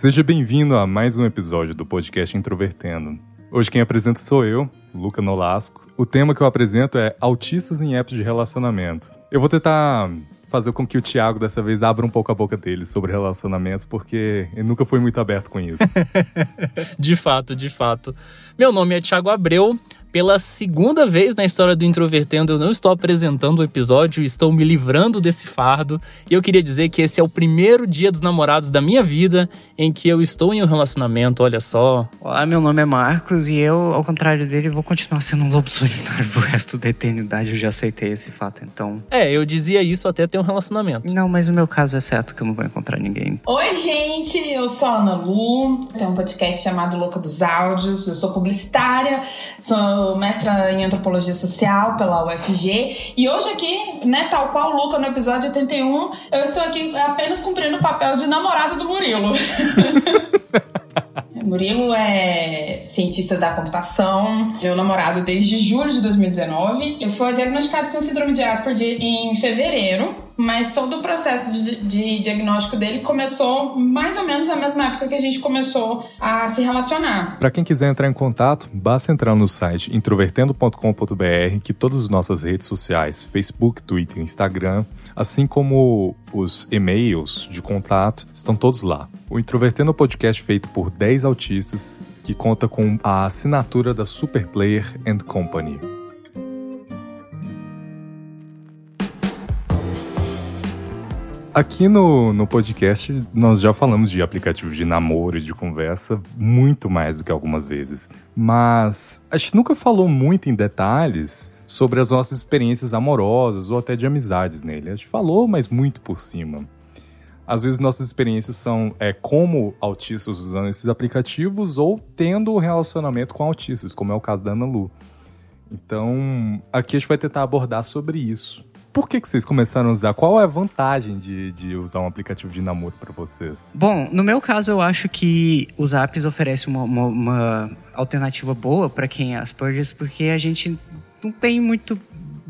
Seja bem-vindo a mais um episódio do podcast Introvertendo. Hoje quem apresenta sou eu, Luca Nolasco. O tema que eu apresento é autistas em apps de relacionamento. Eu vou tentar fazer com que o Thiago dessa vez abra um pouco a boca dele sobre relacionamentos, porque ele nunca foi muito aberto com isso. de fato, de fato. Meu nome é Thiago Abreu, pela segunda vez na história do Introvertendo, eu não estou apresentando o episódio, estou me livrando desse fardo. E eu queria dizer que esse é o primeiro dia dos namorados da minha vida em que eu estou em um relacionamento, olha só. Olá, meu nome é Marcos e eu, ao contrário dele, vou continuar sendo um lobo solitário pro resto da eternidade. Eu já aceitei esse fato, então. É, eu dizia isso até ter um relacionamento. Não, mas o meu caso é certo que eu não vou encontrar ninguém. Oi, gente, eu sou a Ana Lu, tenho um podcast chamado Louca dos Áudios, eu sou publicitária, sou mestra em antropologia social pela UFG e hoje aqui, né, tal qual o Luca no episódio 81, eu estou aqui apenas cumprindo o papel de namorado do Murilo. Murilo é cientista da computação, meu namorado desde julho de 2019. Ele foi diagnosticado com síndrome de Asperger em fevereiro, mas todo o processo de, de, diagnóstico dele começou mais ou menos na mesma época que a gente começou a se relacionar. Para quem quiser entrar em contato, basta entrar no site introvertendo.com.br, que todas as nossas redes sociais, Facebook, Twitter, Instagram, assim como os e-mails de contato, estão todos lá. O Introvertendo é um podcast feito por 10 autistas que conta com a assinatura da Super Player and Company. Aqui no, no podcast, nós já falamos de aplicativos de namoro e de conversa muito mais do que algumas vezes. Mas a gente nunca falou muito em detalhes sobre as nossas experiências amorosas ou até de amizades nele. A gente falou, mas muito por cima. Às vezes nossas experiências são é, como autistas usando esses aplicativos ou tendo um relacionamento com autistas, como é o caso da Ana Lu. Então, aqui a gente vai tentar abordar sobre isso por que, que vocês começaram a usar? Qual é a vantagem de, de usar um aplicativo de namoro para vocês? Bom, no meu caso, eu acho que os apps oferecem uma, uma, uma alternativa boa para quem é Asperger, porque a gente não tem muito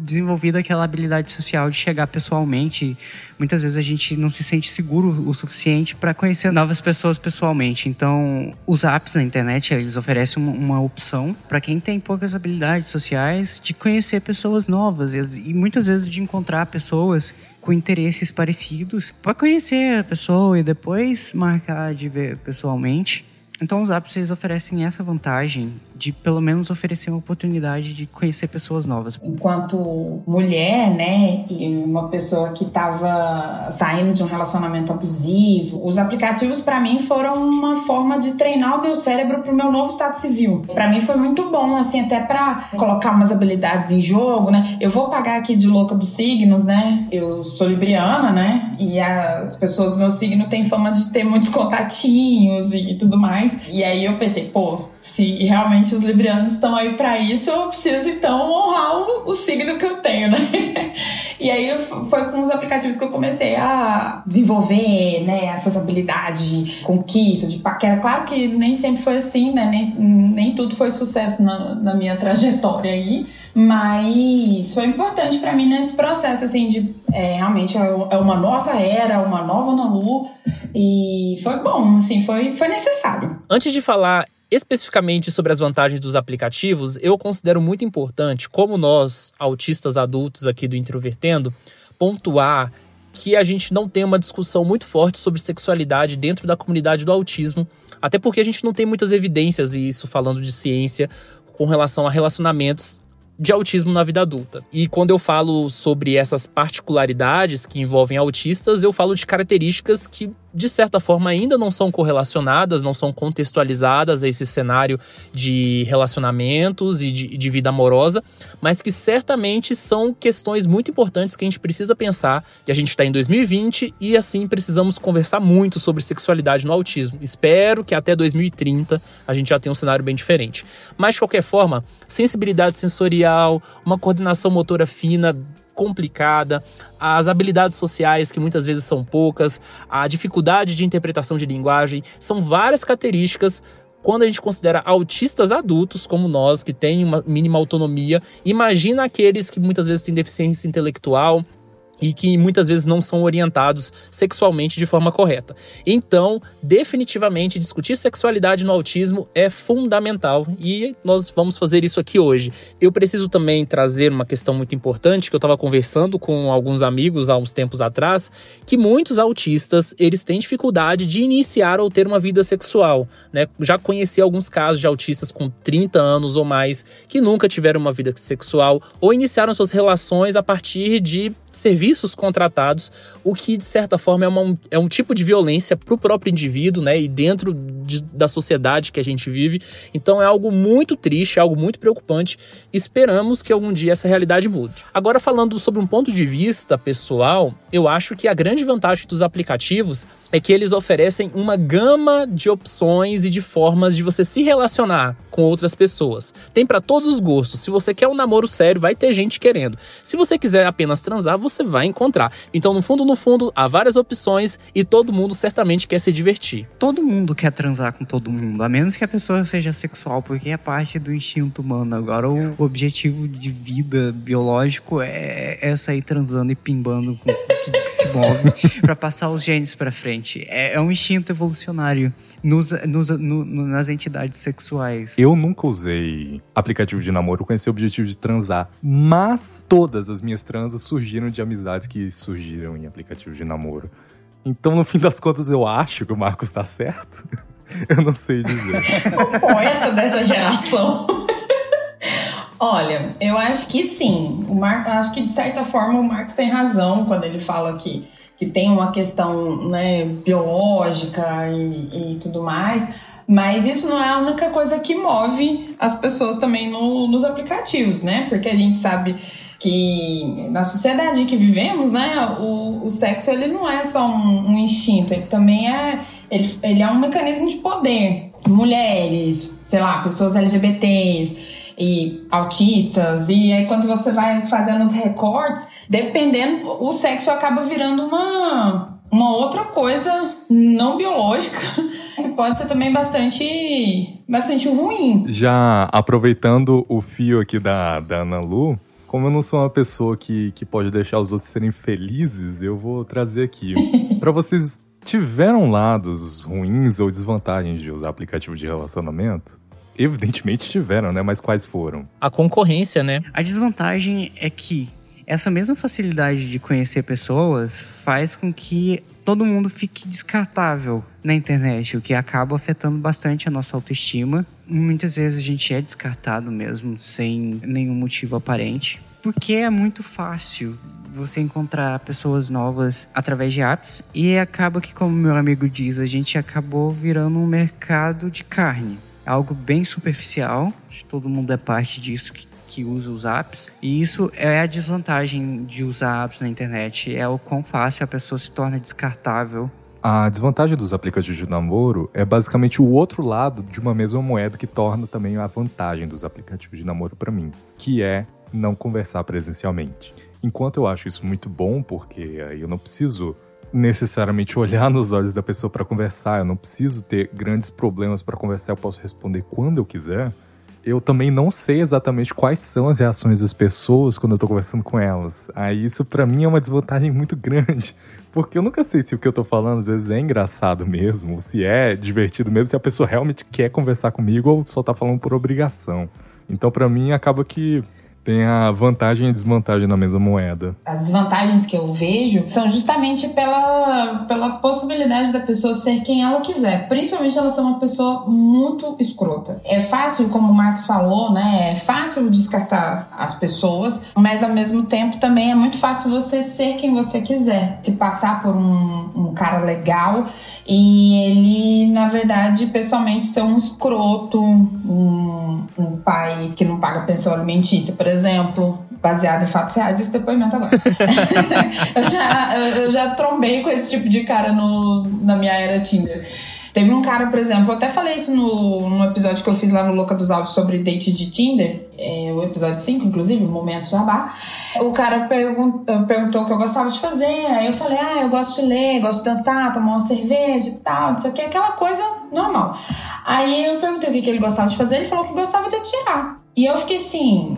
desenvolvido aquela habilidade social de chegar pessoalmente. Muitas vezes a gente não se sente seguro o suficiente para conhecer novas pessoas pessoalmente. Então, os apps na internet, eles oferecem uma, uma opção para quem tem poucas habilidades sociais de conhecer pessoas novas e, e muitas vezes de encontrar pessoas com interesses parecidos para conhecer a pessoa e depois marcar de ver pessoalmente. Então os apps eles oferecem essa vantagem de pelo menos oferecer uma oportunidade de conhecer pessoas novas. Enquanto mulher, né, e uma pessoa que estava saindo de um relacionamento abusivo, os aplicativos para mim foram uma forma de treinar o meu cérebro para o meu novo estado civil. Para mim foi muito bom, assim, até para colocar umas habilidades em jogo, né? Eu vou pagar aqui de louca dos signos, né? Eu sou libriana, né? E as pessoas do meu signo têm fama de ter muitos contatinhos e tudo mais. E aí eu pensei, pô, se realmente os librianos estão aí para isso, eu preciso então honrar o, o, signo que eu tenho, né? e aí foi com os aplicativos que eu comecei a desenvolver, né, essas habilidades de conquista, de paquera. Claro que nem sempre foi assim, né? Nem, nem tudo foi sucesso na, na minha trajetória aí, mas foi importante para mim nesse processo, assim, de é, realmente é, é uma nova era, uma nova Ana Lu, e foi bom, assim, foi, foi necessário. Antes de falar especificamente sobre as vantagens dos aplicativos, eu considero muito importante, como nós, autistas adultos aqui do Introvertendo, pontuar que a gente não tem uma discussão muito forte sobre sexualidade dentro da comunidade do autismo, até porque a gente não tem muitas evidências, e isso falando de ciência, com relação a relacionamentos de autismo na vida adulta. E quando eu falo sobre essas particularidades que envolvem autistas, eu falo de características que de certa forma ainda não são correlacionadas, não são contextualizadas a esse cenário de relacionamentos e de, de vida amorosa, mas que certamente são questões muito importantes que a gente precisa pensar. E a gente está em 2020 e assim precisamos conversar muito sobre sexualidade no autismo. Espero que até 2030 a gente já tenha um cenário bem diferente. Mas de qualquer forma, sensibilidade sensorial, uma coordenação motora fina complicada, as habilidades sociais, que muitas vezes são poucas, a dificuldade de interpretação de linguagem, são várias características quando a gente considera autistas adultos como nós, que têm uma mínima autonomia, imagina aqueles que muitas vezes têm deficiência intelectual, e que muitas vezes não são orientados sexualmente de forma correta. Então, definitivamente, discutir sexualidade no autismo é fundamental e nós vamos fazer isso aqui hoje. Eu preciso também trazer uma questão muito importante que eu estava conversando com alguns amigos há uns tempos atrás, que muitos autistas eles têm dificuldade de iniciar ou ter uma vida sexual. Né? Já conheci alguns casos de autistas com 30 anos ou mais que nunca tiveram uma vida sexual ou iniciaram suas relações a partir de serviços contratados, o que de certa forma é, uma, é um tipo de violência para o próprio indivíduo, né, e dentro de, da sociedade que a gente vive. Então é algo muito triste, algo muito preocupante. Esperamos que algum dia essa realidade mude. Agora falando sobre um ponto de vista pessoal, eu acho que a grande vantagem dos aplicativos é que eles oferecem uma gama de opções e de formas de você se relacionar com outras pessoas. Tem para todos os gostos. Se você quer um namoro sério, vai ter gente querendo. Se você quiser apenas transar, você vai encontrar. Então, no fundo, no fundo, há várias opções e todo mundo certamente quer se divertir. Todo mundo quer transar com todo mundo, a menos que a pessoa seja sexual, porque é parte do instinto humano. Agora, o objetivo de vida biológico é, é sair transando e pimbando com tudo que se move para passar os genes para frente. É, é um instinto evolucionário nos, nos, no, nas entidades sexuais. Eu nunca usei aplicativo de namoro com esse objetivo de transar, mas todas as minhas transas surgiram de amizades que surgiram em aplicativo de namoro. Então, no fim das contas, eu acho que o Marcos está certo. eu não sei dizer. o poeta dessa geração. Olha, eu acho que sim. O Mar... Acho que de certa forma o Marcos tem razão quando ele fala que que tem uma questão né, biológica e, e tudo mais. Mas isso não é a única coisa que move as pessoas também no, nos aplicativos, né? Porque a gente sabe que na sociedade que vivemos, né, o, o sexo ele não é só um, um instinto, ele também é ele, ele é um mecanismo de poder. Mulheres, sei lá, pessoas LGBTs, e autistas, e aí quando você vai fazendo os recortes, dependendo, o sexo acaba virando uma, uma outra coisa não biológica. Pode ser também bastante, bastante ruim. Já aproveitando o fio aqui da, da Ana Lu, como eu não sou uma pessoa que, que pode deixar os outros serem felizes, eu vou trazer aqui. para vocês tiveram lados ruins ou desvantagens de usar aplicativo de relacionamento? Evidentemente tiveram, né? Mas quais foram? A concorrência, né? A desvantagem é que essa mesma facilidade de conhecer pessoas faz com que todo mundo fique descartável na internet, o que acaba afetando bastante a nossa autoestima. Muitas vezes a gente é descartado mesmo, sem nenhum motivo aparente, porque é muito fácil você encontrar pessoas novas através de apps e acaba que, como meu amigo diz, a gente acabou virando um mercado de carne algo bem superficial. Todo mundo é parte disso que, que usa os apps. E isso é a desvantagem de usar apps na internet. É o quão fácil a pessoa se torna descartável a desvantagem dos aplicativos de namoro é basicamente o outro lado de uma mesma moeda que torna também a vantagem dos aplicativos de namoro para mim, que é não conversar presencialmente. Enquanto eu acho isso muito bom, porque aí eu não preciso necessariamente olhar nos olhos da pessoa para conversar, eu não preciso ter grandes problemas para conversar, eu posso responder quando eu quiser. Eu também não sei exatamente quais são as reações das pessoas quando eu tô conversando com elas. Aí isso para mim é uma desvantagem muito grande, porque eu nunca sei se o que eu tô falando às vezes é engraçado mesmo, se é divertido mesmo, se a pessoa realmente quer conversar comigo ou só tá falando por obrigação. Então para mim acaba que Tem a vantagem e desvantagem na mesma moeda. As desvantagens que eu vejo são justamente pela, pela possibilidade da pessoa ser quem ela quiser, principalmente ela ser uma pessoa muito escrota. É fácil, como o Marcos falou, né? É fácil descartar as pessoas, mas ao mesmo tempo também é muito fácil você ser quem você quiser. Se passar por um, um cara legal e ele, na verdade, pessoalmente ser um escroto, um, um pai que não paga pensão alimentícia, por exemplo, baseado em fatos reais, esse depoimento agora. eu, já, eu já trombei com esse tipo de cara no, na minha era Tinder. Teve um cara, por exemplo, eu até falei isso no, no episódio que eu fiz lá no Louca dos Altos sobre dates de Tinder, é, o episódio 5, inclusive, o Momento Jabá. O cara pergun perguntou o que eu gostava de fazer, aí eu falei, ah, eu gosto de ler, gosto de dançar, tomar uma cerveja e tal, não sei o que, aquela coisa normal. Aí eu perguntei o que, que ele gostava de fazer, ele falou que gostava de atirar. E eu fiquei assim,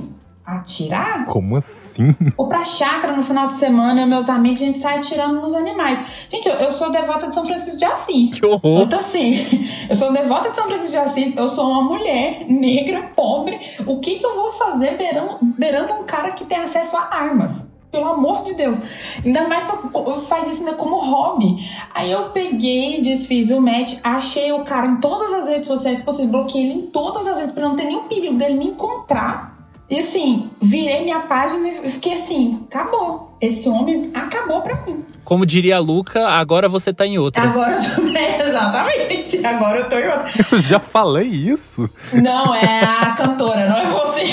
atirar? Como assim? Ou pra chácara no final de semana, meus amigos, a gente sai atirando nos animais. Gente, eu, eu sou devota de São Francisco de Assis. Que horror! Então, assim, eu sou devota de São Francisco de Assis, eu sou uma mulher negra, pobre. O que, que eu vou fazer beirando, beirando um cara que tem acesso a armas? Pelo amor de Deus. Ainda mais pra, faz isso ainda como hobby. Aí eu peguei, desfiz o match, achei o cara em todas as redes sociais possíveis, bloqueei ele em todas as redes, pra não ter nenhum perigo dele me encontrar. E assim, virei minha página e fiquei assim, acabou. Esse homem acabou pra mim. Como diria a Luca, agora você tá em outra. Agora eu tô... Exatamente, agora eu tô em outra. Eu já falei isso. Não, é a cantora, não é você.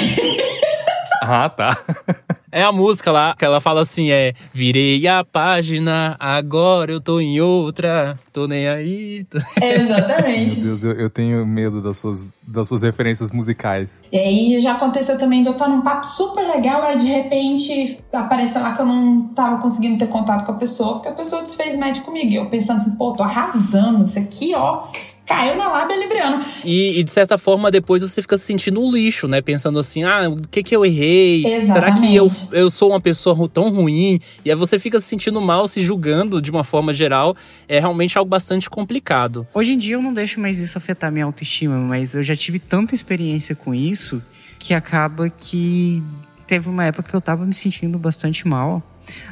Ah, tá. É a música lá, que ela fala assim, é Virei a página, agora eu tô em outra, tô nem aí. Tô... Exatamente. Meu Deus, eu, eu, tenho medo das suas, das suas referências musicais. E aí já aconteceu também de eu estar num papo super legal, aí de repente apareceu lá que eu não tava conseguindo ter contato com a pessoa, porque a pessoa desfez médico comigo. E eu pensando assim, pô, tô arrasando, isso aqui, ó caiu na lábia libriana. E, e, de certa forma, depois você fica se sentindo um lixo, né? Pensando assim, ah, o que que eu errei? Exatamente. Será que eu, eu sou uma pessoa tão ruim? E aí você fica se sentindo mal, se julgando de uma forma geral. É realmente algo bastante complicado. Hoje em dia eu não deixo mais isso afetar minha autoestima, mas eu já tive tanta experiência com isso que acaba que teve uma época que eu tava me sentindo bastante mal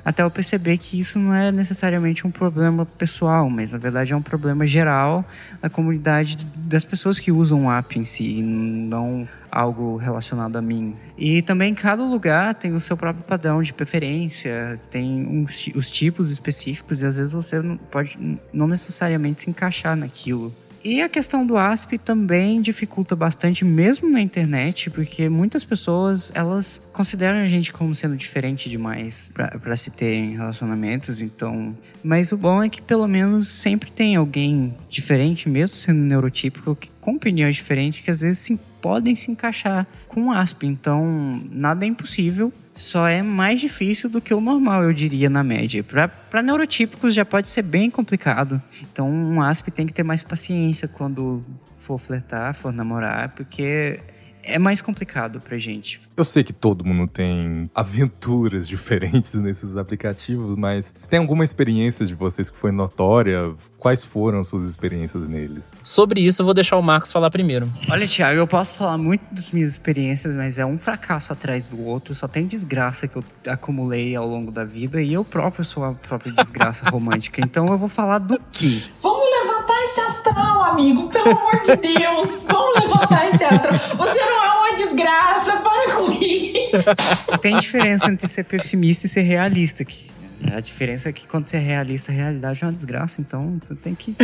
até eu perceber que isso não é necessariamente um problema pessoal, mas na verdade é um problema geral da comunidade das pessoas que usam o app em si, não algo relacionado a mim. E também cada lugar tem o seu próprio padrão de preferência, tem uns, os tipos específicos e às vezes você não pode não necessariamente se encaixar naquilo. E a questão do ASP também dificulta bastante, mesmo na internet, porque muitas pessoas elas consideram a gente como sendo diferente demais para se ter em relacionamentos. Então, mas o bom é que pelo menos sempre tem alguém diferente, mesmo sendo neurotípico, que, com opiniões diferentes, que às vezes sim, podem se encaixar com ASP. Então, nada é impossível, só é mais difícil do que o normal, eu diria, na média. Para neurotípicos já pode ser bem complicado. Então, um ASP tem que ter mais paciência quando for flertar, for namorar, porque é mais complicado pra gente. Eu sei que todo mundo tem aventuras diferentes nesses aplicativos, mas tem alguma experiência de vocês que foi notória? Quais foram as suas experiências neles? Sobre isso, eu vou deixar o Marcos falar primeiro. Olha, Thiago, eu posso falar muito das minhas experiências, mas é um fracasso atrás do outro. Só tem desgraça que eu acumulei ao longo da vida e eu próprio sou a própria desgraça romântica. Então eu vou falar do que? Vamos levantar esse astral, amigo, pelo amor de Deus. Vamos levantar esse astral. Você não é uma desgraça, para com isso. Tem diferença entre ser pessimista e ser realista. aqui. a diferença é que quando você é realista, a realidade é uma desgraça. Então você tem que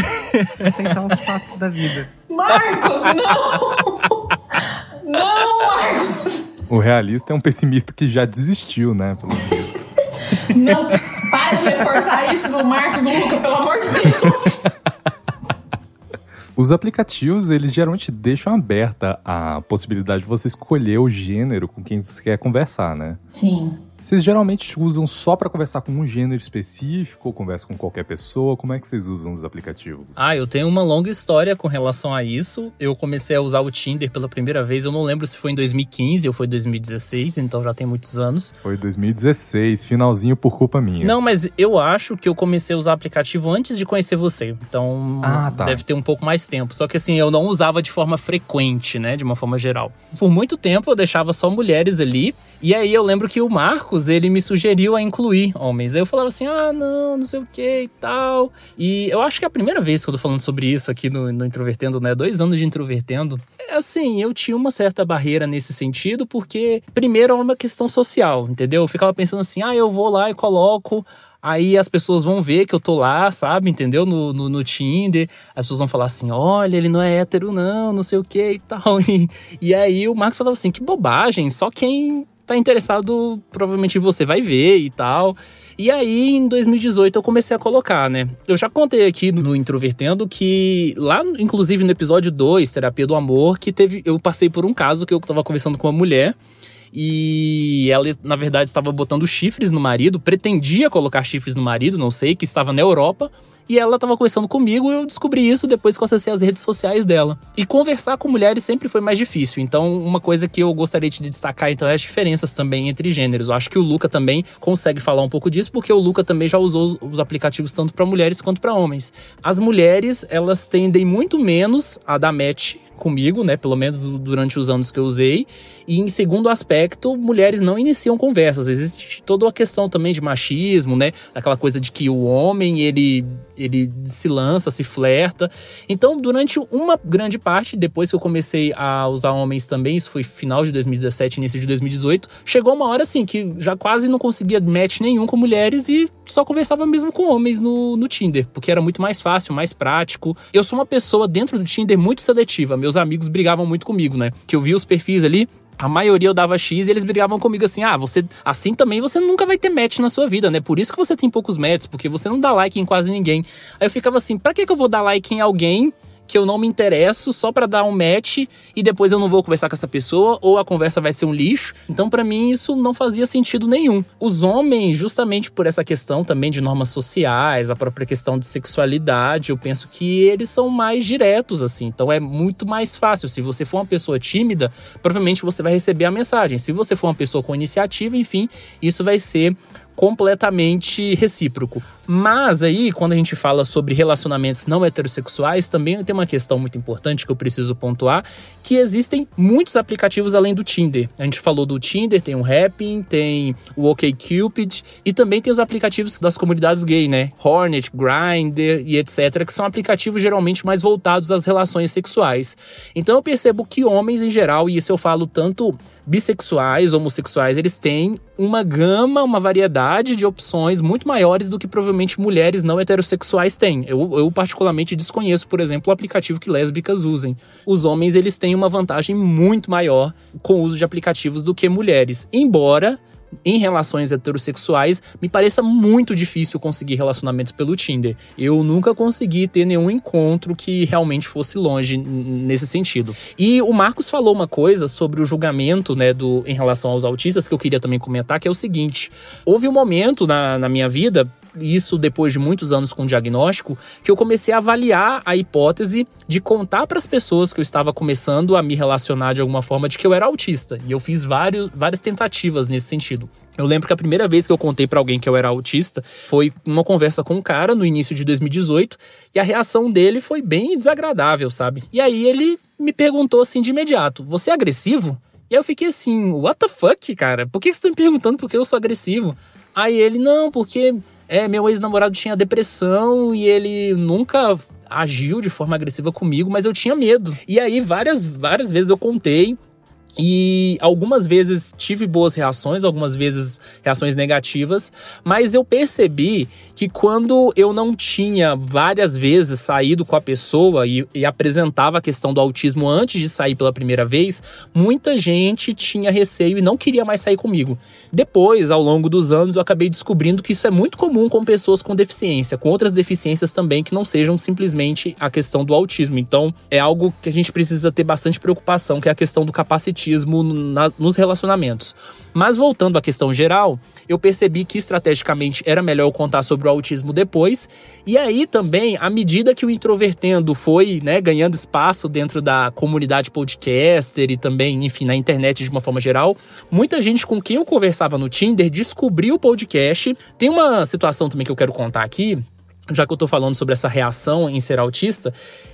aceitar os fatos da vida. Marcos, não! Não, Marcos! O realista é um pessimista que já desistiu, né? Pelo visto. Não, para de reforçar isso do Marcos do Luca, pelo amor de Deus! Os aplicativos, eles geralmente deixam aberta a possibilidade de você escolher o gênero com quem você quer conversar, né? Sim. Vocês geralmente usam só para conversar com um gênero específico ou conversam com qualquer pessoa? Como é que vocês usam os aplicativos? Ah, eu tenho uma longa história com relação a isso. Eu comecei a usar o Tinder pela primeira vez. Eu não lembro se foi em 2015 ou foi 2016, então já tem muitos anos. Foi 2016, finalzinho por culpa minha. Não, mas eu acho que eu comecei a usar aplicativo antes de conhecer você. Então ah, tá. deve ter um pouco mais tempo. Só que assim, eu não usava de forma frequente, né? De uma forma geral. Por muito tempo eu deixava só mulheres ali E aí eu lembro que o Marcos, ele me sugeriu a incluir homens. Aí eu falava assim, ah, não, não sei o que e tal. E eu acho que é a primeira vez que eu tô falando sobre isso aqui no, no Introvertendo, né? Dois anos de Introvertendo. É assim, eu tinha uma certa barreira nesse sentido, porque primeiro é uma questão social, entendeu? Eu ficava pensando assim, ah, eu vou lá e coloco Aí as pessoas vão ver que eu tô lá, sabe? Entendeu? No, no, no, Tinder. As pessoas vão falar assim: olha, ele não é hétero, não, não sei o que e tal. E, e aí o Marcos falava assim: que bobagem, só quem tá interessado provavelmente você vai ver e tal. E aí, em 2018, eu comecei a colocar, né? Eu já contei aqui no Introvertendo que lá, inclusive no episódio 2, Terapia do Amor, que teve. Eu passei por um caso que eu tava conversando com uma mulher e ela, na verdade, estava botando chifres no marido, pretendia colocar chifres no marido, não sei, que estava na Europa. E ela estava conversando comigo e eu descobri isso depois que eu acessei as redes sociais dela. E conversar com mulheres sempre foi mais difícil. Então, uma coisa que eu gostaria de destacar então é as diferenças também entre gêneros. Eu acho que o Luca também consegue falar um pouco disso, porque o Luca também já usou os aplicativos tanto para mulheres quanto para homens. As mulheres, elas tendem muito menos a dar match comigo, né? Pelo menos durante os anos que eu usei. E em segundo aspecto, mulheres não iniciam conversas. Existe toda a questão também de machismo, né? Aquela coisa de que o homem, ele, ele se lança, se flerta. Então, durante uma grande parte, depois que eu comecei a usar homens também, isso foi final de 2017, início de 2018, chegou uma hora assim que já quase não conseguia match nenhum com mulheres e só conversava mesmo com homens no, no Tinder, porque era muito mais fácil, mais prático. Eu sou uma pessoa dentro do Tinder muito seletiva. Meus amigos brigavam muito comigo, né? Que eu via os perfis ali, a maioria eu dava X e eles brigavam comigo assim: ah, você assim também você nunca vai ter match na sua vida, né? Por isso que você tem poucos matches, porque você não dá like em quase ninguém. Aí eu ficava assim: pra que, que eu vou dar like em alguém que eu não me interesso só para dar um match e depois eu não vou conversar com essa pessoa ou a conversa vai ser um lixo. Então, para mim, isso não fazia sentido nenhum. Os homens, justamente por essa questão também de normas sociais, a própria questão de sexualidade, eu penso que eles são mais diretos, assim. Então, é muito mais fácil. Se você for uma pessoa tímida, provavelmente você vai receber a mensagem. Se você for uma pessoa com iniciativa, enfim, isso vai ser completamente recíproco. Mas aí, quando a gente fala sobre relacionamentos não heterossexuais, também tem uma questão muito importante que eu preciso pontuar, que existem muitos aplicativos além do Tinder. A gente falou do Tinder, tem o Happn, tem o OkCupid e também tem os aplicativos das comunidades gay, né? Hornet, Grindr e etc, que são aplicativos geralmente mais voltados às relações sexuais. Então eu percebo que homens em geral, e isso eu falo tanto bissexuais, homossexuais, eles têm uma gama, uma variedade de opções muito maiores do que provavelmente mulheres não heterossexuais têm. Eu, eu particularmente desconheço, por exemplo, o aplicativo que lésbicas usem. Os homens, eles têm uma vantagem muito maior com o uso de aplicativos do que mulheres. Embora em relações heterossexuais, me pareça muito difícil conseguir relacionamentos pelo Tinder. Eu nunca consegui ter nenhum encontro que realmente fosse longe nesse sentido. E o Marcos falou uma coisa sobre o julgamento, né, do, em relação aos autistas, que eu queria também comentar, que é o seguinte: houve um momento na, na minha vida isso depois de muitos anos com diagnóstico, que eu comecei a avaliar a hipótese de contar para as pessoas que eu estava começando a me relacionar de alguma forma de que eu era autista. E eu fiz vários, várias tentativas nesse sentido. Eu lembro que a primeira vez que eu contei para alguém que eu era autista foi uma conversa com um cara no início de 2018 e a reação dele foi bem desagradável, sabe? E aí ele me perguntou assim de imediato: Você é agressivo? E aí eu fiquei assim: What the fuck, cara? Por que você tá me perguntando por que eu sou agressivo? Aí ele: Não, porque é, meu ex-namorado tinha depressão e ele nunca agiu de forma agressiva comigo, mas eu tinha medo. E aí várias várias vezes eu contei e algumas vezes tive boas reações, algumas vezes reações negativas, mas eu percebi que quando eu não tinha várias vezes saído com a pessoa e, e, apresentava a questão do autismo antes de sair pela primeira vez, muita gente tinha receio e não queria mais sair comigo. Depois, ao longo dos anos, eu acabei descobrindo que isso é muito comum com pessoas com deficiência, com outras deficiências também que não sejam simplesmente a questão do autismo. Então, é algo que a gente precisa ter bastante preocupação, que é a questão do capacitismo na, nos relacionamentos. Mas voltando à questão geral, eu percebi que estrategicamente era melhor eu contar sobre o autismo depois. E aí também, à medida que o Introvertendo foi né, ganhando espaço dentro da comunidade podcaster e também, enfim, na internet de uma forma geral, muita gente com quem eu conversava no Tinder descobriu o podcast. Tem uma situação também que eu quero contar aqui, já que eu tô falando sobre essa reação em ser autista,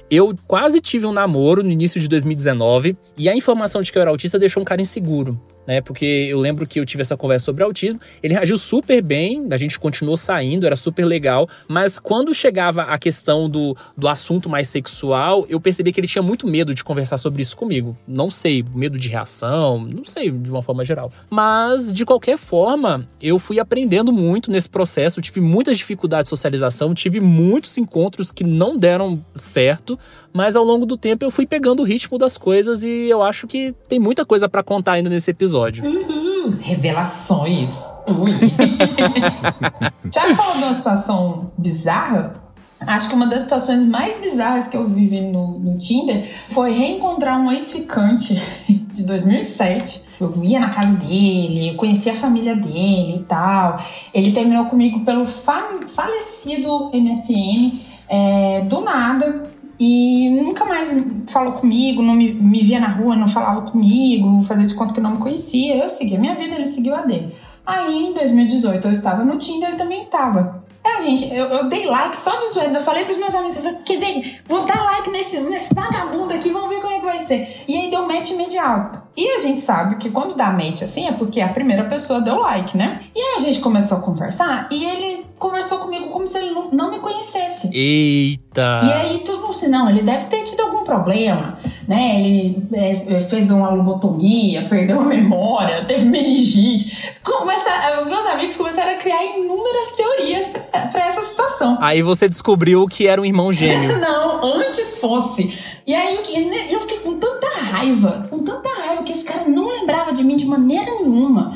eu quase tive um namoro no início de 2019 e a informação de que eu era autista deixou um cara inseguro. Né? Porque eu lembro que eu tive essa conversa sobre autismo, ele reagiu super bem, a gente continuou saindo, era super legal, mas quando chegava a questão do, do assunto mais sexual, eu percebi que ele tinha muito medo de conversar sobre isso comigo. Não sei, medo de reação, não sei, de uma forma geral. Mas, de qualquer forma, eu fui aprendendo muito nesse processo, tive muitas dificuldades de socialização, tive muitos encontros que não deram certo, mas ao longo do tempo eu fui pegando o ritmo das coisas e eu acho que tem muita coisa para contar ainda nesse episódio. Uhum, revelações. Ui. Já falou de uma situação bizarra? Acho que uma das situações mais bizarras que eu vivi no, no Tinder foi reencontrar um ex-ficante de 2007. Eu ia na casa dele, eu conhecia a família dele e tal. Ele terminou comigo pelo fa falecido MSN, é, do nada. E nunca mais falou comigo, não me, me via na rua, não falava comigo, fazia de conta que não me conhecia. Eu seguia a minha vida, ele seguiu a dele. Aí, em 2018, eu estava no Tinder, ele também estava. É, gente, eu, eu, dei like só de zoeira. Eu falei pros meus amigos, eu falei, quer ver? Vou dar like nesse, nesse vagabundo aqui, vamos ver como é que vai ser. E aí deu match imediato. E a gente sabe que quando dá match assim é porque a primeira pessoa deu like, né? E aí a gente começou a conversar e ele conversou comigo como se ele não, não me conhecesse. Eita! E aí tudo mundo assim, não, ele deve ter tido algum problema, né? Ele é, fez uma lobotomia, perdeu a memória, teve meningite. Começa, os meus amigos começaram a criar inúmeras teorias para essa situação. Aí você descobriu que era um irmão gêmeo. não, antes fosse. E aí eu, eu fiquei com tanta raiva, com tanta raiva esse cara não lembrava de mim de maneira nenhuma.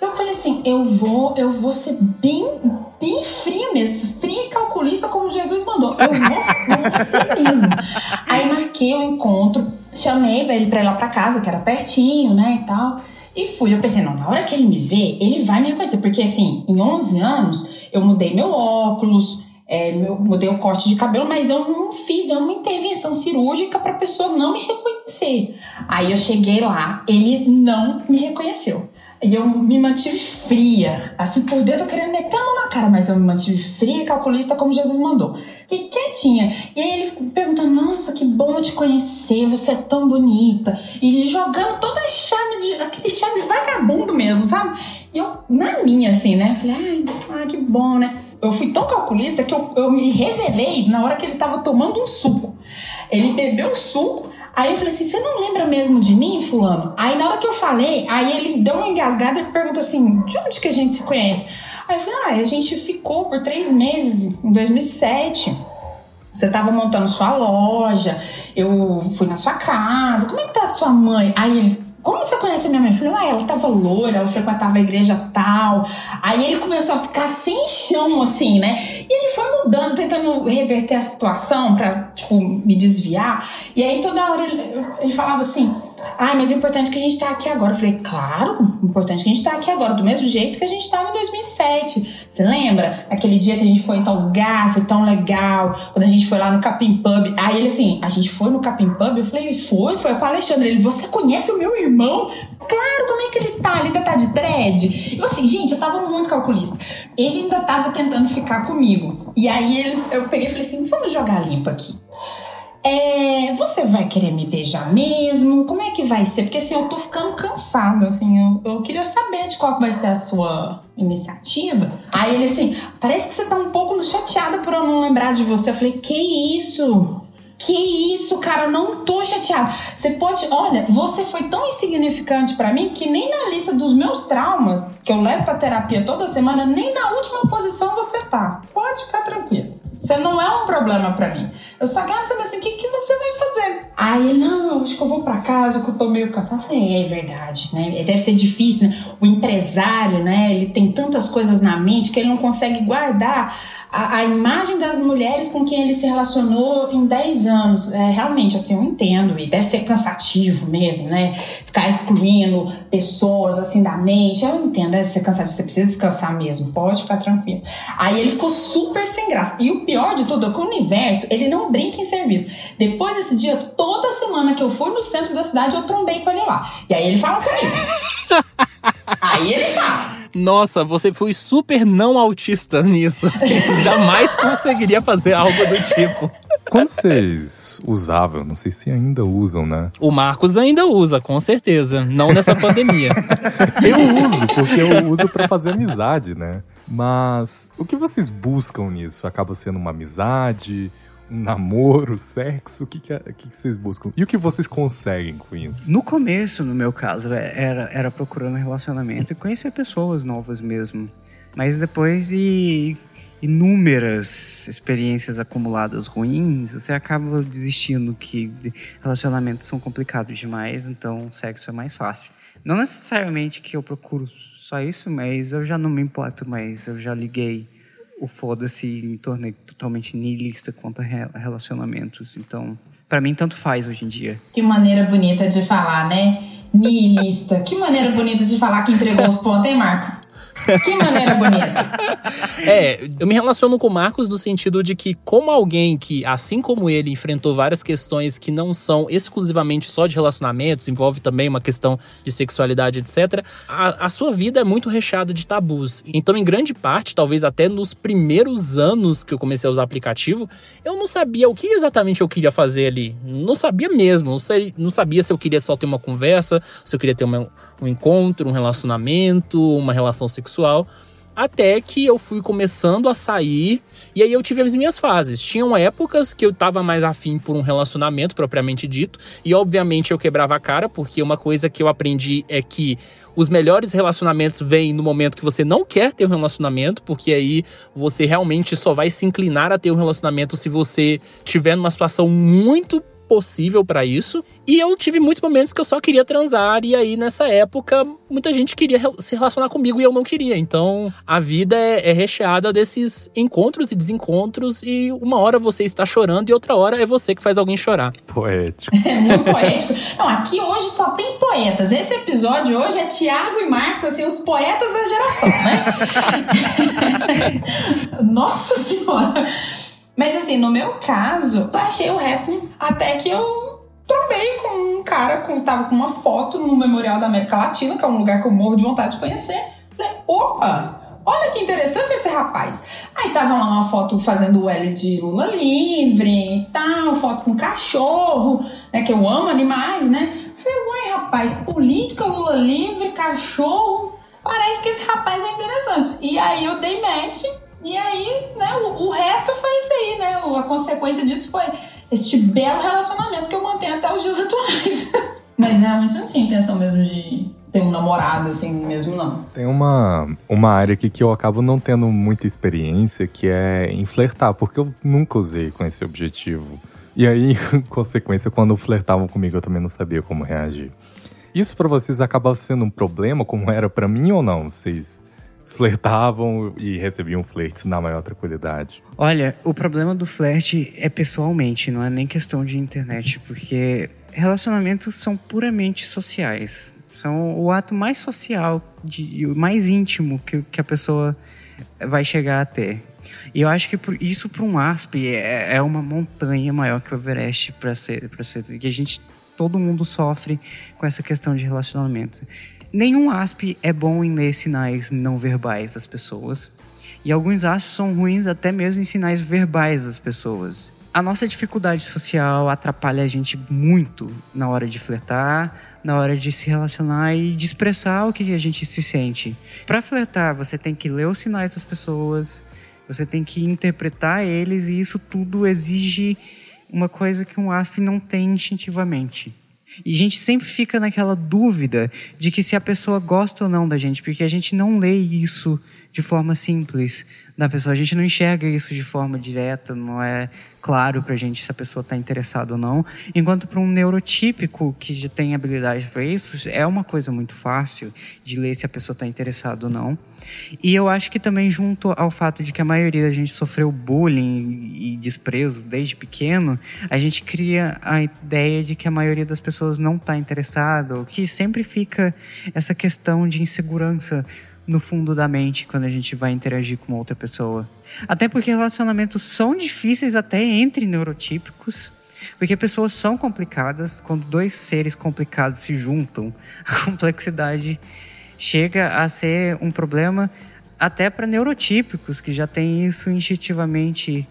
Eu falei assim, eu vou, eu vou ser bem, bem fria mesmo, fria e calculista como Jesus mandou. Eu vou, vou ser mesmo. Aí marquei o encontro, chamei ele pra ir lá pra casa, que era pertinho, né, e tal. E fui, eu pensei, não, na hora que ele me vê, ele vai me reconhecer. Porque assim, em 11 anos, eu mudei meu óculos, é, meu, mudei o corte de cabelo, mas eu não fiz nenhuma intervenção cirúrgica para a pessoa não me reconhecer. Aí eu cheguei lá, ele não me reconheceu. E eu me mantive fria. Assim, por dentro eu queria meter a mão na cara, mas eu me mantive fria e calculista como Jesus mandou. Fiquei quietinha. E aí ele perguntando: Nossa, que bom te conhecer, você é tão bonita. E jogando todo aquele charme, de, aquele charme vagabundo mesmo, sabe? E eu, na minha, assim, né? Falei: Ai, ah, que bom, né? Eu fui tão calculista que eu, eu me revelei na hora que ele tava tomando um suco. Ele bebeu o suco. Aí eu falei assim: você não lembra mesmo de mim, Fulano? Aí na hora que eu falei, aí ele deu uma engasgada e perguntou assim: de onde que a gente se conhece? Aí eu falei: ah, a gente ficou por três meses, em 2007. Você estava montando sua loja, eu fui na sua casa, como é que tá a sua mãe? Aí ele, como você conhece minha mãe? Eu falei, ah, ela tava loira, ela frequentava a igreja tal. Aí ele começou a ficar sem chão, assim, né? E ele foi mudando, tentando reverter a situação pra, tipo, me desviar. E aí toda hora ele, ele falava assim: ah, mas o importante é que a gente tá aqui agora. Eu falei, claro, o importante é que a gente tá aqui agora, do mesmo jeito que a gente tava em 2007. Você lembra? Aquele dia que a gente foi em tal lugar, foi tão legal, quando a gente foi lá no Capim Pub. Aí ele assim, a gente foi no Capim Pub? Eu falei, foi, foi com o Alexandre. Ele, você conhece o meu irmão? Claro, como é que ele tá? Ele ainda tá de dread? Eu assim, gente, eu tava muito calculista. Ele ainda tava tentando ficar comigo. E aí ele, eu peguei e falei assim, vamos jogar limpo aqui. É, você vai querer me beijar mesmo? Como é que vai ser? Porque assim, eu tô ficando cansada, assim, eu, eu queria saber de qual vai ser a sua iniciativa. Aí ele assim, parece que você tá um pouco chateada por eu não lembrar de você. Eu falei, que isso? Que isso, cara, eu não tô chateada. Você pode, olha, você foi tão insignificante para mim que nem na lista dos meus traumas, que eu levo pra terapia toda semana, nem na última posição você tá. Pode ficar tranquilo. Você não é um problema para mim. Eu só quero saber assim, o que, que você vai fazer? Aí ele, não, acho que eu vou para casa, que eu tô meio cansado. É, é verdade, né? Deve ser difícil, né? O empresário, né? Ele tem tantas coisas na mente que ele não consegue guardar a, a, imagem das mulheres com quem ele se relacionou em 10 anos. É, realmente, assim, eu entendo, e deve ser cansativo mesmo, né? Ficar excluindo pessoas, assim, da mente. Eu entendo, deve ser cansativo, você precisa descansar mesmo, pode ficar tranquilo. Aí ele ficou super sem graça. E o pior de tudo é que o universo, ele não brinca em serviço. Depois desse dia, toda semana que eu fui no centro da cidade, eu trombei com ele lá. E aí ele fala comigo. aí ele fala. Nossa, você foi super não autista nisso. Jamais conseguiria fazer algo do tipo. Quando vocês usavam, não sei se ainda usam, né? O Marcos ainda usa, com certeza. Não nessa pandemia. eu uso, porque eu uso para fazer amizade, né? Mas o que vocês buscam nisso? Acaba sendo uma amizade? Namoro, sexo? O que, que, é, que, que, vocês buscam? E o que vocês conseguem com isso? No começo, no meu caso, é, era, era procurando relacionamento e conhecer pessoas novas mesmo. Mas depois de inúmeras experiências acumuladas ruins, você acaba desistindo que relacionamentos são complicados demais, então sexo é mais fácil. Não necessariamente que eu procuro só isso, mas eu já não me importo mais, eu já liguei o foda-se me tornei totalmente niilista quanto a relacionamentos. Então, para mim, tanto faz hoje em dia. Que maneira bonita de falar, né? Niilista. Que maneira bonita de falar que entregou os pontos, hein, Marcos? Que maneira bonita. É, eu me relaciono com o Marcos no sentido de que, como alguém que, assim como ele, enfrentou várias questões que não são exclusivamente só de relacionamentos, envolve também uma questão de sexualidade, etc., a, a sua vida é muito recheada de tabus. Então, em grande parte, talvez até nos primeiros anos que eu comecei a usar aplicativo, eu não sabia o que exatamente eu queria fazer ali. Não sabia mesmo. Não, sei, não sabia se eu queria só ter uma conversa, se eu queria ter uma, um encontro, um relacionamento, uma relação sexual sexual. Até que eu fui começando a sair, e aí eu tive as minhas fases. Tinham épocas que eu tava mais afim por um relacionamento propriamente dito, e obviamente eu quebrava a cara, porque uma coisa que eu aprendi é que os melhores relacionamentos vêm no momento que você não quer ter um relacionamento, porque aí você realmente só vai se inclinar a ter um relacionamento se você tiver numa situação muito possível para isso. E eu tive muitos momentos que eu só queria transar, e aí nessa época muita gente queria se relacionar comigo e eu não queria. Então a vida é, é recheada desses encontros e desencontros, e uma hora você está chorando e outra hora é você que faz alguém chorar. Poético. É muito poético. Não, aqui hoje só tem poetas. Esse episódio hoje é Tiago e Marcos, assim, os poetas da geração, né? Nossa Senhora! Mas assim, no meu caso, eu achei o rap até que eu trombei com um cara que tava com uma foto no Memorial da América Latina, que é um lugar que eu morro de vontade de conhecer. Falei, opa! Olha que interessante esse rapaz. Aí tava lá uma foto fazendo o L de Lula livre e tal, foto com cachorro, né? Que eu amo animais, né? Falei, uai, rapaz, política, Lula livre, cachorro. Parece que esse rapaz é interessante. E aí eu dei match e aí, né, o, o, resto foi isso aí, né? A consequência disso foi este belo relacionamento que eu mantenho até os dias atuais. Mas realmente não tinha intenção mesmo de ter um namorado, assim, mesmo não. Tem uma, uma área aqui que eu acabo não tendo muita experiência, que é em flertar, porque eu nunca usei com esse objetivo. E aí, em consequência, quando flertavam comigo, eu também não sabia como reagir. Isso para vocês acaba sendo um problema, como era para mim ou não? Vocês flertavam e recebiam flertes na maior tranquilidade? Olha, o problema do flerte é pessoalmente, não é nem questão de internet, porque relacionamentos são puramente sociais. São o ato mais social, de, mais íntimo que, que a pessoa vai chegar a ter. E eu acho que isso para um ASP é, é, uma montanha maior que o Everest para ser, para ser que a gente todo mundo sofre com essa questão de relacionamento. Nenhum ASP é bom em ler sinais não verbais das pessoas. E alguns ASPs são ruins até mesmo em sinais verbais das pessoas. A nossa dificuldade social atrapalha a gente muito na hora de flertar, na hora de se relacionar e de expressar o que a gente se sente. Para flertar, você tem que ler os sinais das pessoas, você tem que interpretar eles e isso tudo exige uma coisa que um ASP não tem instintivamente. E a gente sempre fica naquela dúvida de que se a pessoa gosta ou não da gente, porque a gente não lê isso de forma simples da pessoa. A gente não enxerga isso de forma direta, não é claro para a gente se a pessoa está interessada ou não. Enquanto para um neurotípico que já tem habilidade para isso, é uma coisa muito fácil de ler se a pessoa está interessada ou não. E eu acho que também junto ao fato de que a maioria da gente sofreu bullying e desprezo desde pequeno, a gente cria a ideia de que a maioria das pessoas não está interessada, ou que sempre fica essa questão de insegurança no fundo da mente quando a gente vai interagir com outra pessoa. Até porque relacionamentos são difíceis até entre neurotípicos, porque pessoas são complicadas, quando dois seres complicados se juntam, a complexidade chega a ser um problema até para neurotípicos que já têm isso instintivamente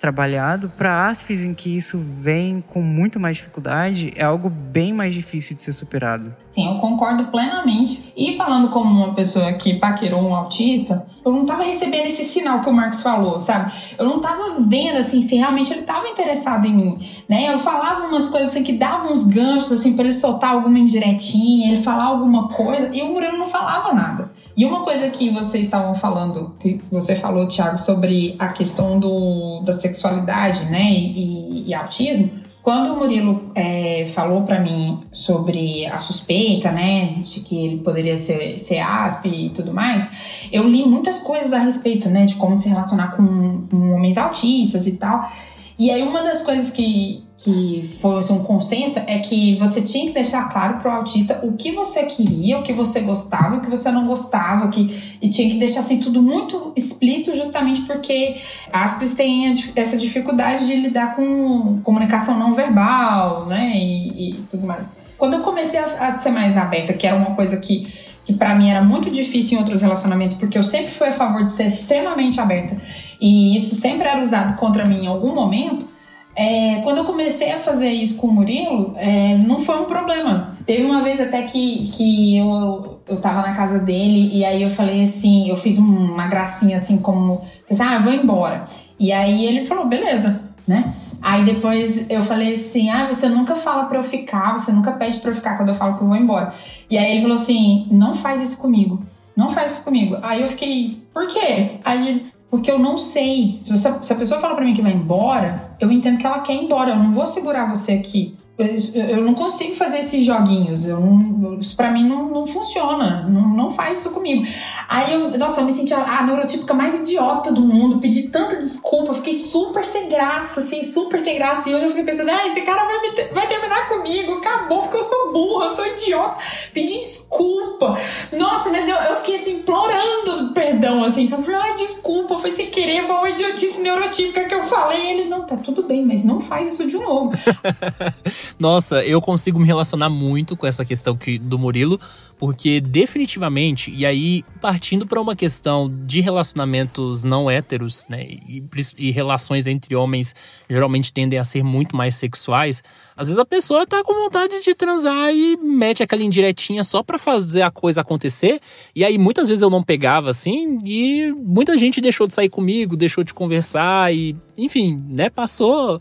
trabalhado, para aspes em que isso vem com muito mais dificuldade, é algo bem mais difícil de ser superado. Sim, eu concordo plenamente. E falando como uma pessoa que paquerou um autista, eu não estava recebendo esse sinal que o Marcos falou, sabe? Eu não estava vendo assim se realmente ele estava interessado em mim, né? Eu falava umas coisas assim que davam uns ganchos assim para ele soltar alguma indiretinha, ele falar alguma coisa, e o Murilo não falava nada. E uma coisa que vocês estavam falando, que você falou, Thiago, sobre a questão do, da sexualidade, né, e, e autismo, quando o Murilo é, falou para mim sobre a suspeita, né, de que ele poderia ser, ser ASP e tudo mais, eu li muitas coisas a respeito, né, de como se relacionar com, com homens autistas e tal. E aí uma das coisas que, que foi assim, um consenso é que você tinha que deixar claro para o autista o que você queria, o que você gostava, o que você não gostava, que, e tinha que deixar assim tudo muito explícito, justamente porque aspas tem essa dificuldade de lidar com comunicação não verbal, né, e, e tudo mais. Quando eu comecei a, a ser mais aberta, que era uma coisa que que para mim era muito difícil em outros relacionamentos, porque eu sempre fui a favor de ser extremamente aberta e isso sempre era usado contra mim em algum momento. É, quando eu comecei a fazer isso com o Murilo, é, não foi um problema. Teve uma vez até que, que eu, eu tava na casa dele e aí eu falei assim, eu fiz uma gracinha assim como, assim, ah, vou embora. E aí ele falou, beleza, né? Aí depois eu falei assim: ah, você nunca fala pra eu ficar, você nunca pede pra eu ficar quando eu falo que eu vou embora. E aí ele falou assim: não faz isso comigo. Não faz isso comigo. Aí eu fiquei, por quê? Aí ele, porque eu não sei. Se, você, se a pessoa fala pra mim que vai embora, eu entendo que ela quer ir embora. Eu não vou segurar você aqui eu não consigo fazer esses joguinhos. Eu não, pra mim não, não funciona. Não, não faz isso comigo. Aí eu, nossa, eu me senti a, a neurotípica mais idiota do mundo. Pedi tanta desculpa. Fiquei super sem graça, assim, super sem graça. E hoje eu fiquei pensando, ah, esse cara vai, me, vai terminar comigo. Acabou, porque eu sou burra, eu sou idiota. Pedi desculpa. Nossa, mas eu, eu fiquei assim, implorando perdão, assim. Sabe? Falei, ai, desculpa, foi sem querer, foi uma idiotice neurotípica que eu falei. Ele, não, tá tudo bem, mas não faz isso de novo. Nossa, eu consigo me relacionar muito com essa questão que, do Murilo, porque definitivamente, e aí partindo para uma questão de relacionamentos não héteros, né, e, e, relações entre homens geralmente tendem a ser muito mais sexuais, às vezes a pessoa tá com vontade de transar e mete aquela indiretinha só para fazer a coisa acontecer, e aí muitas vezes eu não pegava assim, e muita gente deixou de sair comigo, deixou de conversar, e enfim, né, passou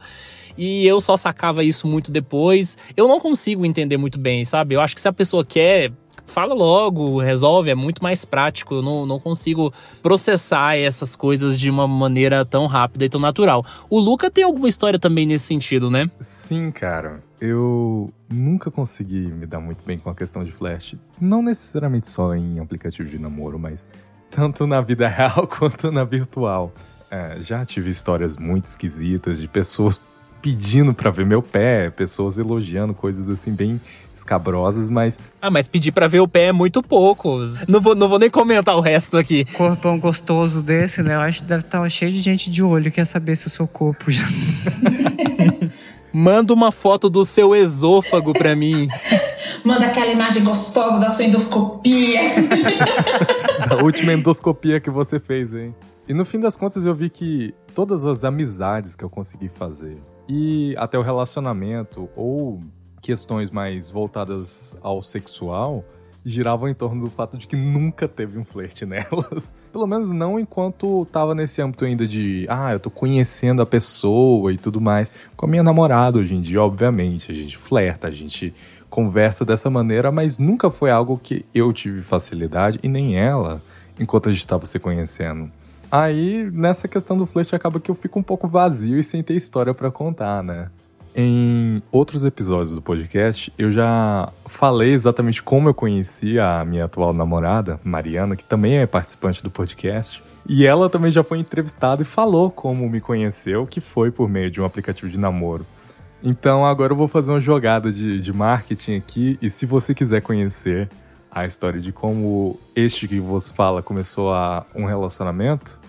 e eu só sacava isso muito depois. Eu não consigo entender muito bem, sabe? Eu acho que se a pessoa quer fala logo, resolve, é muito mais prático. Eu não, não consigo processar essas coisas de uma maneira tão rápida e tão natural. O Luca tem alguma história também nesse sentido, né? Sim, cara. Eu nunca consegui me dar muito bem com a questão de flash. Não necessariamente só em aplicativo de namoro, mas tanto na vida real quanto na virtual. É, já tive histórias muito esquisitas de pessoas pedindo para ver meu pé, pessoas elogiando coisas assim bem escabrosas, mas. Ah, mas pedir para ver o pé é muito pouco. Não vou, não vou nem comentar o resto aqui. Corpão gostoso desse, né? Eu acho que deve estar cheio de gente de olho, quer saber se o seu corpo já. Manda uma foto do seu esôfago pra mim. Manda aquela imagem gostosa da sua endoscopia. da última endoscopia que você fez, hein? E no fim das contas eu vi que todas as amizades que eu consegui fazer e até o relacionamento ou questões mais voltadas ao sexual giravam em torno do fato de que nunca teve um flerte nelas. Pelo menos não enquanto tava nesse âmbito ainda de, ah, eu tô conhecendo a pessoa e tudo mais. Com a minha namorada hoje em dia, obviamente, a gente flerta, a gente conversa dessa maneira, mas nunca foi algo que eu tive facilidade e nem ela enquanto a gente estava se conhecendo. Aí, nessa questão do flerte, acaba que eu fico um pouco vazio e sem ter história para contar, né? Em outros episódios do podcast, eu já falei exatamente como eu conheci a minha atual namorada, Mariana, que também é participante do podcast. E ela também já foi entrevistada e falou como me conheceu, que foi por meio de um aplicativo de namoro. Então agora eu vou fazer uma jogada de, de marketing aqui, e se você quiser conhecer a história de como este que você fala começou a um relacionamento,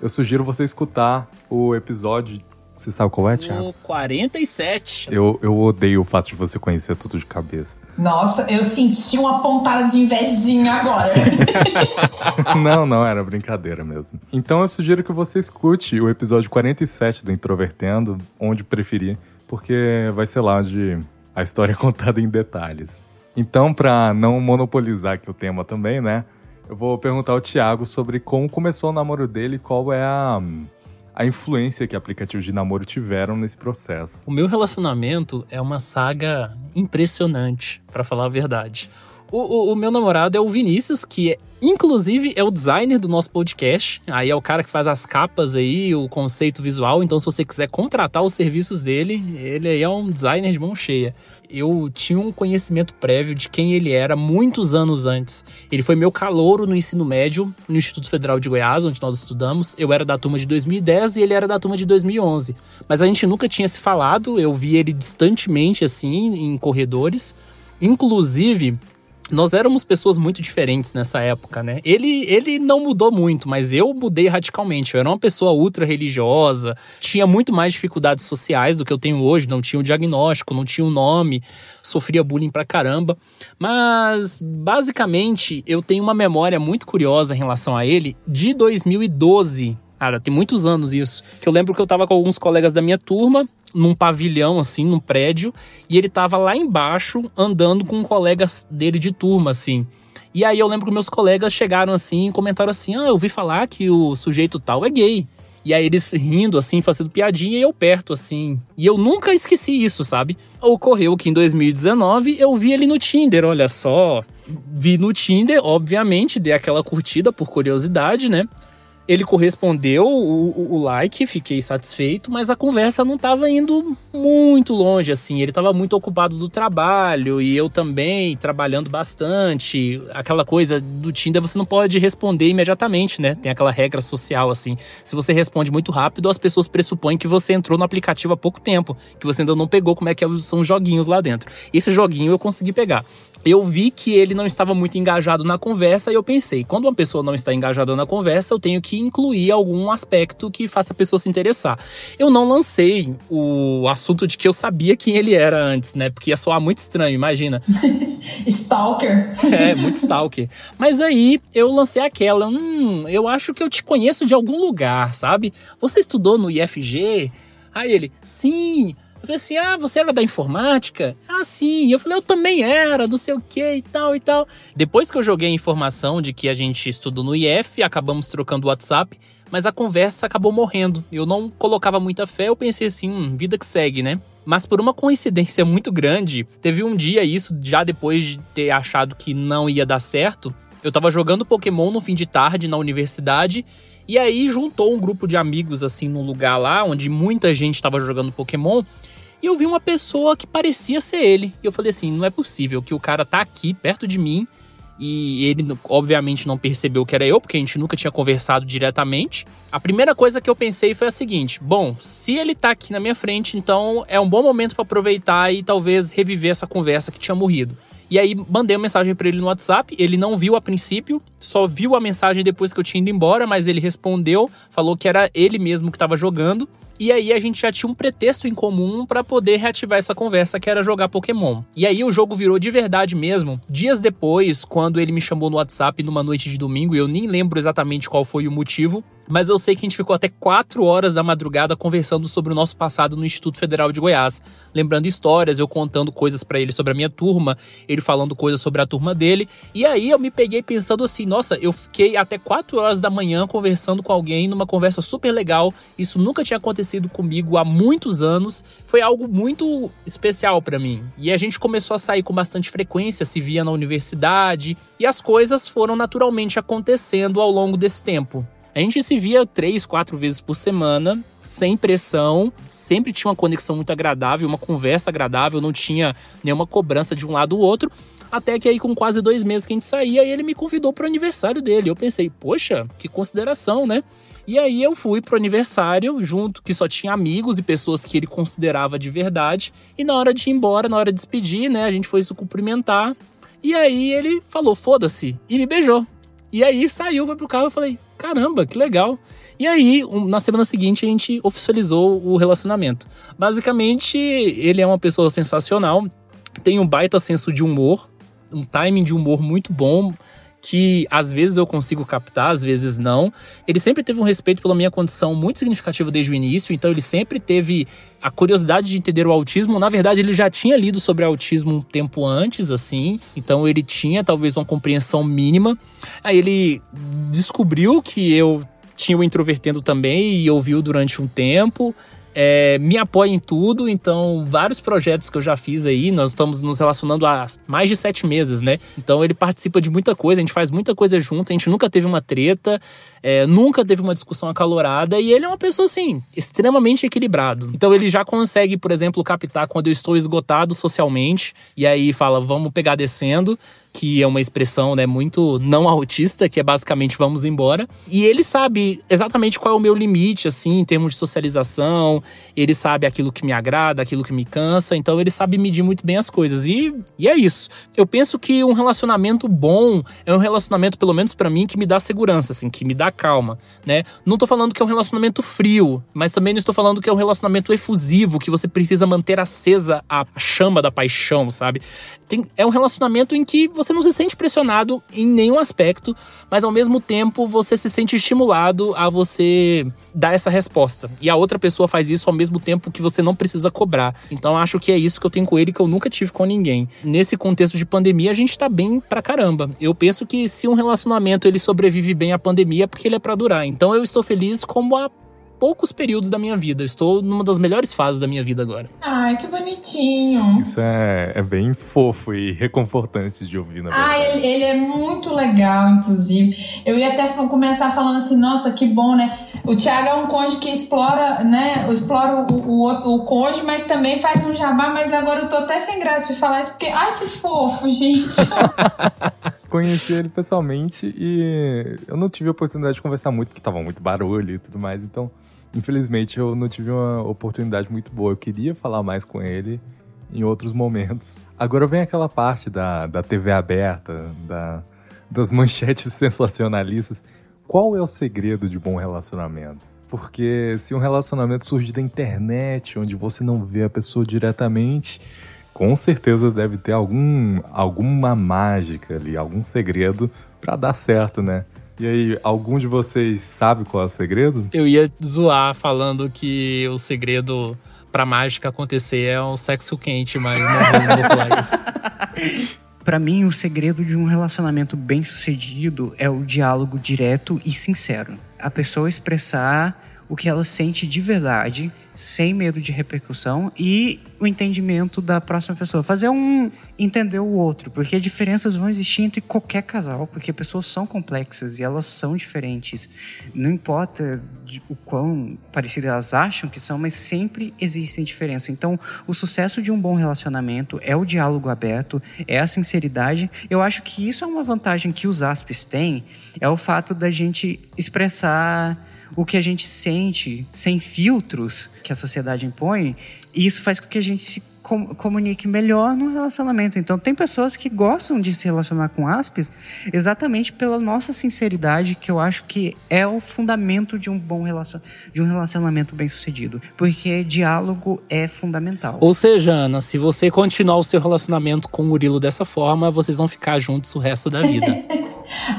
eu sugiro você escutar o episódio Você sabe qual é, Thiago? O 47. Eu, eu odeio o fato de você conhecer tudo de cabeça. Nossa, eu senti uma pontada de invejinha agora. não, não, era brincadeira mesmo. Então eu sugiro que você escute o episódio 47 do Introvertendo, onde preferir, porque vai ser lá onde a história é contada em detalhes. Então, para não monopolizar aqui o tema também, né? Eu vou perguntar ao Thiago sobre como começou o namoro dele e qual é a a influência que aplicativos de namoro tiveram nesse processo. O meu relacionamento é uma saga impressionante, para falar a verdade. O, o, o, meu namorado é o Vinícius, que é, inclusive é o designer do nosso podcast. Aí é o cara que faz as capas aí, o conceito visual. Então, se você quiser contratar os serviços dele, ele aí é um designer de mão cheia. Eu tinha um conhecimento prévio de quem ele era muitos anos antes. Ele foi meu calouro no ensino médio, no Instituto Federal de Goiás, onde nós estudamos. Eu era da turma de 2010 e ele era da turma de 2011. Mas a gente nunca tinha se falado, eu vi ele distantemente, assim, em corredores. Inclusive, nós éramos pessoas muito diferentes nessa época, né? Ele, ele não mudou muito, mas eu mudei radicalmente. Eu era uma pessoa ultra religiosa, tinha muito mais dificuldades sociais do que eu tenho hoje, não tinha um diagnóstico, não tinha um nome, sofria bullying pra caramba. Mas, basicamente, eu tenho uma memória muito curiosa em relação a ele de 2012. Cara, tem muitos anos isso. Que eu lembro que eu tava com alguns colegas da minha turma, num pavilhão, assim, num prédio, e ele tava lá embaixo andando com colegas dele de turma, assim. E aí eu lembro que meus colegas chegaram assim e comentaram assim: Ah, eu ouvi falar que o sujeito tal é gay. E aí eles rindo, assim, fazendo piadinha e eu perto, assim. E eu nunca esqueci isso, sabe? Ocorreu que em 2019 eu vi ele no Tinder, olha só. Vi no Tinder, obviamente, dei aquela curtida por curiosidade, né? Ele correspondeu o, o, like, fiquei satisfeito, mas a conversa não estava indo muito longe, assim. Ele estava muito ocupado do trabalho e eu também, trabalhando bastante. Aquela coisa do Tinder, você não pode responder imediatamente, né? Tem aquela regra social, assim. Se você responde muito rápido, as pessoas pressupõem que você entrou no aplicativo há pouco tempo, que você ainda não pegou como é que são os joguinhos lá dentro. Esse joguinho eu consegui pegar eu vi que ele não estava muito engajado na conversa e eu pensei, quando uma pessoa não está engajada na conversa, eu tenho que incluir algum aspecto que faça a pessoa se interessar. Eu não lancei o assunto de que eu sabia quem ele era antes, né? Porque ia soar muito estranho, imagina. stalker. É, muito stalker. Mas aí eu lancei aquela, hum, eu acho que eu te conheço de algum lugar, sabe? Você estudou no IFG? Aí ele, sim. Eu falei assim: ah, você era da informática? Ah, sim. Eu falei: eu também era, não sei o que e tal e tal. Depois que eu joguei a informação de que a gente estudou no IF, acabamos trocando o WhatsApp, mas a conversa acabou morrendo. Eu não colocava muita fé, eu pensei assim: hum, vida que segue, né? Mas por uma coincidência muito grande, teve um dia, isso já depois de ter achado que não ia dar certo, eu tava jogando Pokémon no fim de tarde na universidade. E aí juntou um grupo de amigos assim no lugar lá, onde muita gente estava jogando Pokémon. E eu vi uma pessoa que parecia ser ele. E eu falei assim: não é possível que o cara tá aqui perto de mim. E ele, obviamente, não percebeu que era eu, porque a gente nunca tinha conversado diretamente. A primeira coisa que eu pensei foi a seguinte: bom, se ele tá aqui na minha frente, então é um bom momento para aproveitar e talvez reviver essa conversa que tinha morrido. E aí mandei uma mensagem para ele no WhatsApp, ele não viu a princípio, só viu a mensagem depois que eu tinha ido embora, mas ele respondeu, falou que era ele mesmo que estava jogando. E aí a gente já tinha um pretexto em comum para poder reativar essa conversa, que era jogar Pokémon. E aí o jogo virou de verdade mesmo. Dias depois, quando ele me chamou no WhatsApp numa noite de domingo, e eu nem lembro exatamente qual foi o motivo, mas eu sei que a gente ficou até 4 horas da madrugada conversando sobre o nosso passado no Instituto Federal de Goiás, lembrando histórias, eu contando coisas para ele sobre a minha turma, ele falando coisas sobre a turma dele. E aí eu me peguei pensando assim, nossa, eu fiquei até 4 horas da manhã conversando com alguém numa conversa super legal. Isso nunca tinha acontecido comigo há muitos anos. Foi algo muito especial para mim. E a gente começou a sair com bastante frequência, se via na universidade, e as coisas foram naturalmente acontecendo ao longo desse tempo. A gente se via três, quatro vezes por semana, sem pressão, sempre tinha uma conexão muito agradável, uma conversa agradável, não tinha nenhuma cobrança de um lado ou outro. Até que aí, com quase dois meses que a gente saía, ele me convidou para o aniversário dele. Eu pensei, poxa, que consideração, né? E aí eu fui pro aniversário junto, que só tinha amigos e pessoas que ele considerava de verdade. E na hora de ir embora, na hora de despedir, né, a gente foi se cumprimentar. E aí ele falou, foda-se, e me beijou. E aí saiu, foi pro carro, eu falei, caramba, que legal. E aí, na semana seguinte, a gente oficializou o relacionamento. Basicamente, ele é uma pessoa sensacional, tem um baita senso de humor, um timing de humor muito bom que às vezes eu consigo captar, às vezes não. Ele sempre teve um respeito pela minha condição muito significativo desde o início, então ele sempre teve a curiosidade de entender o autismo. Na verdade, ele já tinha lido sobre autismo um tempo antes, assim, então ele tinha talvez uma compreensão mínima. Aí ele descobriu que eu tinha o introvertendo também e ouviu durante um tempo é, me apoia em tudo, então vários projetos que eu já fiz aí, nós estamos nos relacionando há mais de sete meses, né? Então ele participa de muita coisa, a gente faz muita coisa junto, a gente nunca teve uma treta, é, nunca teve uma discussão acalorada e ele é uma pessoa assim, extremamente equilibrado. Então ele já consegue, por exemplo, captar quando eu estou esgotado socialmente e aí fala, vamos pegar descendo que é uma expressão né, muito não autista, que é basicamente vamos embora. E ele sabe exatamente qual é o meu limite, assim, em termos de socialização. Ele sabe aquilo que me agrada, aquilo que me cansa. Então ele sabe medir muito bem as coisas. E, e é isso. Eu penso que um relacionamento bom é um relacionamento, pelo menos para mim, que me dá segurança, assim, que me dá calma, né? Não tô falando que é um relacionamento frio, mas também não estou falando que é um relacionamento efusivo, que você precisa manter acesa a chama da paixão, sabe? Tem, é um relacionamento em que você não se sente pressionado em nenhum aspecto, mas ao mesmo tempo você se sente estimulado a você dar essa resposta. E a outra pessoa faz isso ao mesmo tempo que você não precisa cobrar. Então acho que é isso que eu tenho com ele que eu nunca tive com ninguém. Nesse contexto de pandemia, a gente tá bem pra caramba. Eu penso que se um relacionamento ele sobrevive bem à pandemia, é porque ele é para durar. Então eu estou feliz como a poucos períodos da minha vida. estou numa das melhores fases da minha vida agora. Ai, que bonitinho. Isso é, é bem fofo e reconfortante de ouvir, na verdade. Ah, ele, ele é muito legal, inclusive. Eu ia até começar falando assim, nossa, que bom, né? O Thiago é um conde que explora, né? Explora o, o, o conde, mas também faz um jabá, mas agora eu tô até sem graça de falar isso, porque, ai, que fofo, gente. Conheci ele pessoalmente e eu não tive a oportunidade de conversar muito, porque tava muito barulho e tudo mais, então Infelizmente eu não tive uma oportunidade muito boa. Eu queria falar mais com ele em outros momentos. Agora vem aquela parte da, da TV aberta, da, das manchetes sensacionalistas. Qual é o segredo de bom relacionamento? Porque se um relacionamento surge da internet, onde você não vê a pessoa diretamente, com certeza deve ter algum, alguma mágica ali, algum segredo para dar certo, né? E aí, algum de vocês sabe qual é o segredo? Eu ia zoar falando que o segredo pra mágica acontecer é um sexo quente, mas não vou, não vou falar isso. Para mim, o segredo de um relacionamento bem sucedido é o diálogo direto e sincero. A pessoa expressar o que ela sente de verdade sem medo de repercussão e o entendimento da próxima pessoa. Fazer um entender o outro, porque diferenças vão existir entre qualquer casal, porque pessoas são complexas e elas são diferentes. Não importa o quão parecidas elas acham que são, mas sempre existem diferenças. Então, o sucesso de um bom relacionamento é o diálogo aberto, é a sinceridade. Eu acho que isso é uma vantagem que os ASPs têm, é o fato da gente expressar o que a gente sente sem filtros que a sociedade impõe, e isso faz com que a gente se comunique melhor no relacionamento. Então, tem pessoas que gostam de se relacionar com aspes exatamente pela nossa sinceridade, que eu acho que é o fundamento de um bom relacion... de um relacionamento bem sucedido. Porque diálogo é fundamental. Ou seja, Ana, se você continuar o seu relacionamento com o Murilo dessa forma, vocês vão ficar juntos o resto da vida.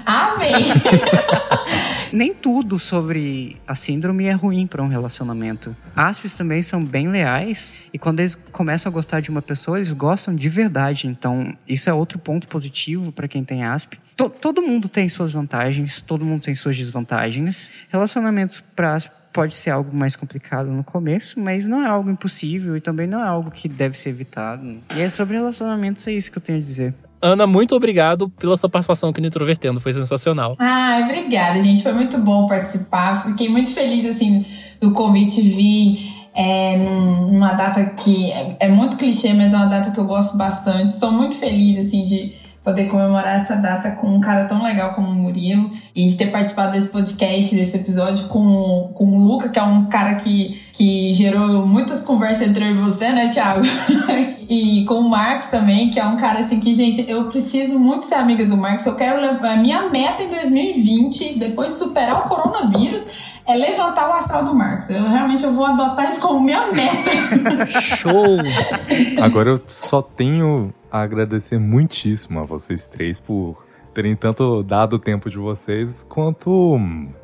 Amém! Nem tudo sobre a síndrome é ruim para um relacionamento. Aspes também são bem leais e quando eles começam a gostar de uma pessoa, eles gostam de verdade. Então, isso é outro ponto positivo para quem tem asp. To todo mundo tem suas vantagens, todo mundo tem suas desvantagens. Relacionamentos para asp pode ser algo mais complicado no começo, mas não é algo impossível e também não é algo que deve ser evitado. E é sobre relacionamentos, é isso que eu tenho a dizer. Ana, muito obrigado pela sua participação aqui no Introvertendo, foi sensacional. Ah, obrigada, gente, foi muito bom participar. Fiquei muito feliz, assim, do convite vir é, numa data que é, é muito clichê, mas é uma data que eu gosto bastante. Estou muito feliz, assim, de poder comemorar essa data com um cara tão legal como o Murilo e de ter participado desse podcast, desse episódio com, com o Luca, que é um cara que, que gerou muitas conversas entre eu e você, né, Thiago? e com o Marcos também, que é um cara assim que, gente, eu preciso muito ser amiga do Marcos. Eu quero levar a minha meta em 2020, depois de superar o coronavírus, é levantar o astral do Marcos. Eu realmente eu vou adotar isso como minha meta. Show! Agora eu só tenho a agradecer muitíssimo a vocês três por terem tanto dado o tempo de vocês quanto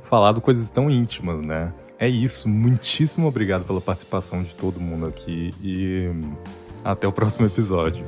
falado coisas tão íntimas, né? É isso. Muitíssimo obrigado pela participação de todo mundo aqui e até o próximo episódio.